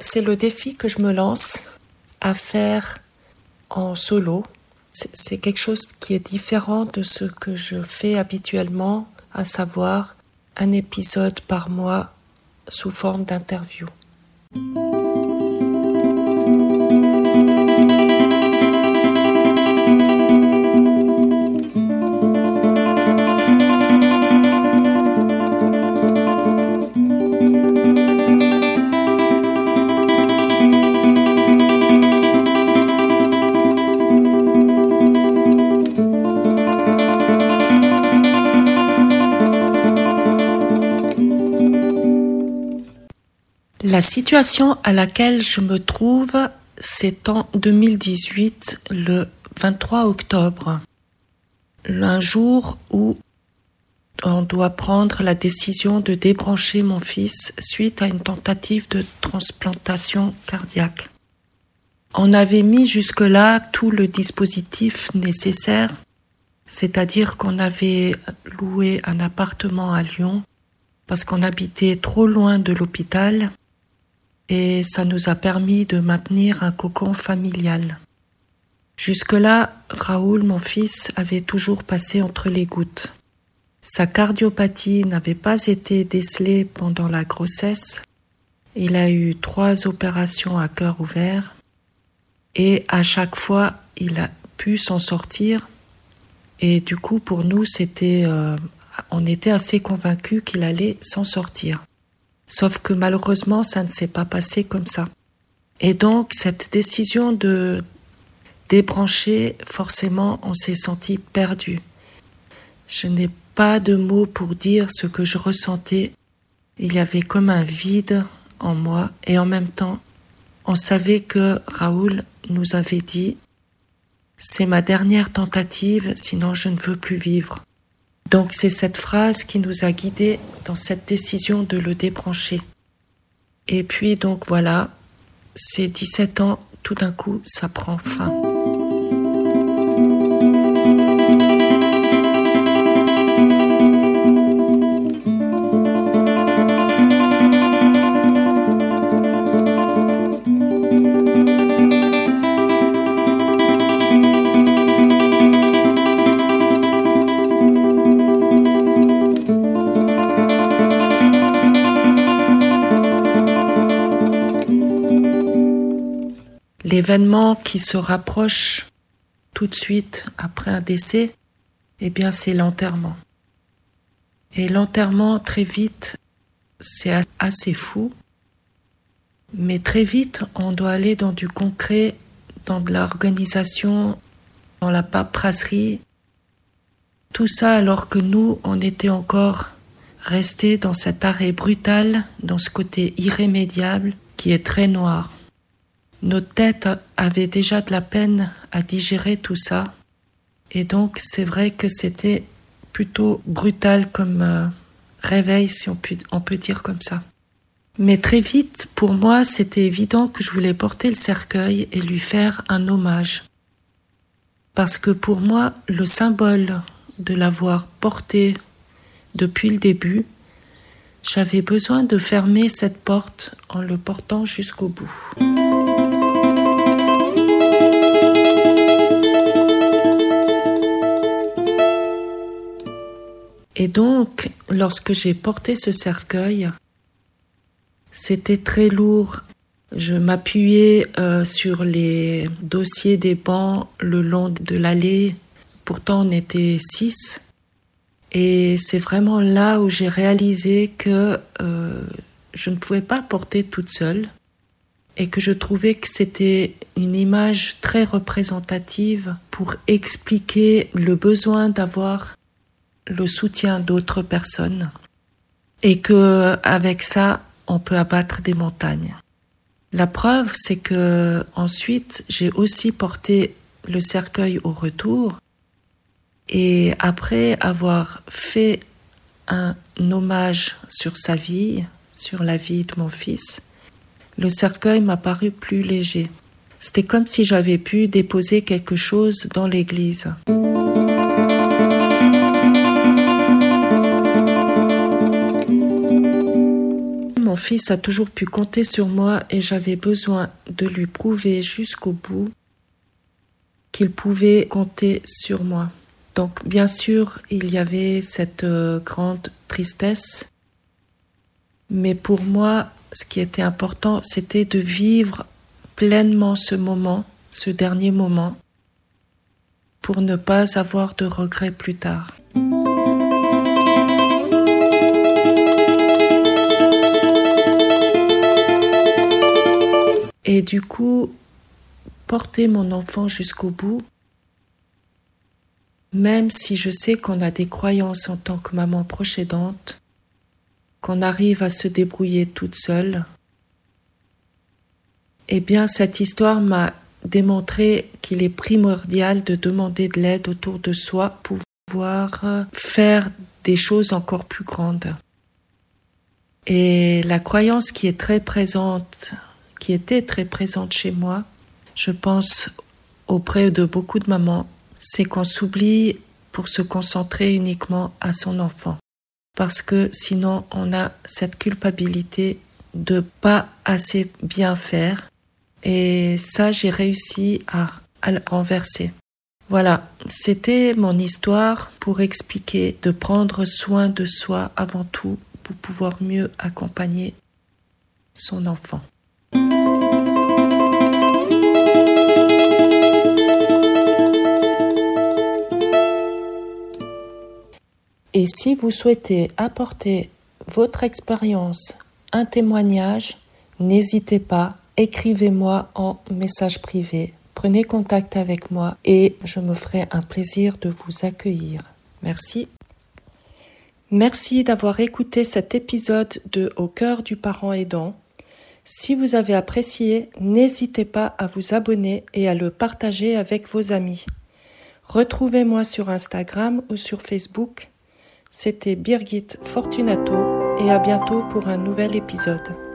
C'est le défi que je me lance à faire en solo. C'est quelque chose qui est différent de ce que je fais habituellement, à savoir un épisode par mois sous forme d'interview. La situation à laquelle je me trouve, c'est en 2018, le 23 octobre, un jour où on doit prendre la décision de débrancher mon fils suite à une tentative de transplantation cardiaque. On avait mis jusque-là tout le dispositif nécessaire, c'est-à-dire qu'on avait loué un appartement à Lyon parce qu'on habitait trop loin de l'hôpital et ça nous a permis de maintenir un cocon familial. Jusque-là, Raoul, mon fils, avait toujours passé entre les gouttes. Sa cardiopathie n'avait pas été décelée pendant la grossesse. Il a eu trois opérations à cœur ouvert et à chaque fois, il a pu s'en sortir. Et du coup, pour nous, c'était, euh, on était assez convaincus qu'il allait s'en sortir. Sauf que malheureusement, ça ne s'est pas passé comme ça. Et donc, cette décision de débrancher, forcément, on s'est senti perdu. Je n'ai pas de mots pour dire ce que je ressentais. Il y avait comme un vide en moi et en même temps, on savait que Raoul nous avait dit C'est ma dernière tentative, sinon je ne veux plus vivre. Donc c'est cette phrase qui nous a guidés dans cette décision de le débrancher. Et puis donc voilà, ces 17 ans, tout d'un coup, ça prend fin. L'événement qui se rapproche tout de suite après un décès, eh bien c'est l'enterrement. Et l'enterrement très vite, c'est assez fou, mais très vite on doit aller dans du concret, dans de l'organisation, dans la paperasserie. Tout ça alors que nous, on était encore restés dans cet arrêt brutal, dans ce côté irrémédiable qui est très noir. Notre tête avait déjà de la peine à digérer tout ça. Et donc c'est vrai que c'était plutôt brutal comme euh, réveil, si on peut, on peut dire comme ça. Mais très vite, pour moi, c'était évident que je voulais porter le cercueil et lui faire un hommage. Parce que pour moi, le symbole de l'avoir porté depuis le début, j'avais besoin de fermer cette porte en le portant jusqu'au bout. Et donc, lorsque j'ai porté ce cercueil, c'était très lourd. Je m'appuyais euh, sur les dossiers des bancs le long de l'allée. Pourtant, on était six. Et c'est vraiment là où j'ai réalisé que euh, je ne pouvais pas porter toute seule et que je trouvais que c'était une image très représentative pour expliquer le besoin d'avoir le soutien d'autres personnes et que avec ça on peut abattre des montagnes. La preuve c'est que ensuite j'ai aussi porté le cercueil au retour et après avoir fait un hommage sur sa vie, sur la vie de mon fils, le cercueil m'a paru plus léger. C'était comme si j'avais pu déposer quelque chose dans l'église. Fils a toujours pu compter sur moi et j'avais besoin de lui prouver jusqu'au bout qu'il pouvait compter sur moi. Donc bien sûr, il y avait cette euh, grande tristesse, mais pour moi, ce qui était important, c'était de vivre pleinement ce moment, ce dernier moment, pour ne pas avoir de regrets plus tard. Et du coup, porter mon enfant jusqu'au bout, même si je sais qu'on a des croyances en tant que maman proche qu'on arrive à se débrouiller toute seule, eh bien cette histoire m'a démontré qu'il est primordial de demander de l'aide autour de soi pour pouvoir faire des choses encore plus grandes. Et la croyance qui est très présente, qui était très présente chez moi, je pense auprès de beaucoup de mamans, c'est qu'on s'oublie pour se concentrer uniquement à son enfant. Parce que sinon, on a cette culpabilité de pas assez bien faire. Et ça, j'ai réussi à, à le renverser. Voilà, c'était mon histoire pour expliquer de prendre soin de soi avant tout pour pouvoir mieux accompagner son enfant. Et si vous souhaitez apporter votre expérience, un témoignage, n'hésitez pas, écrivez-moi en message privé. Prenez contact avec moi et je me ferai un plaisir de vous accueillir. Merci. Merci d'avoir écouté cet épisode de Au cœur du parent aidant. Si vous avez apprécié, n'hésitez pas à vous abonner et à le partager avec vos amis. Retrouvez-moi sur Instagram ou sur Facebook c'était Birgit Fortunato et à bientôt pour un nouvel épisode.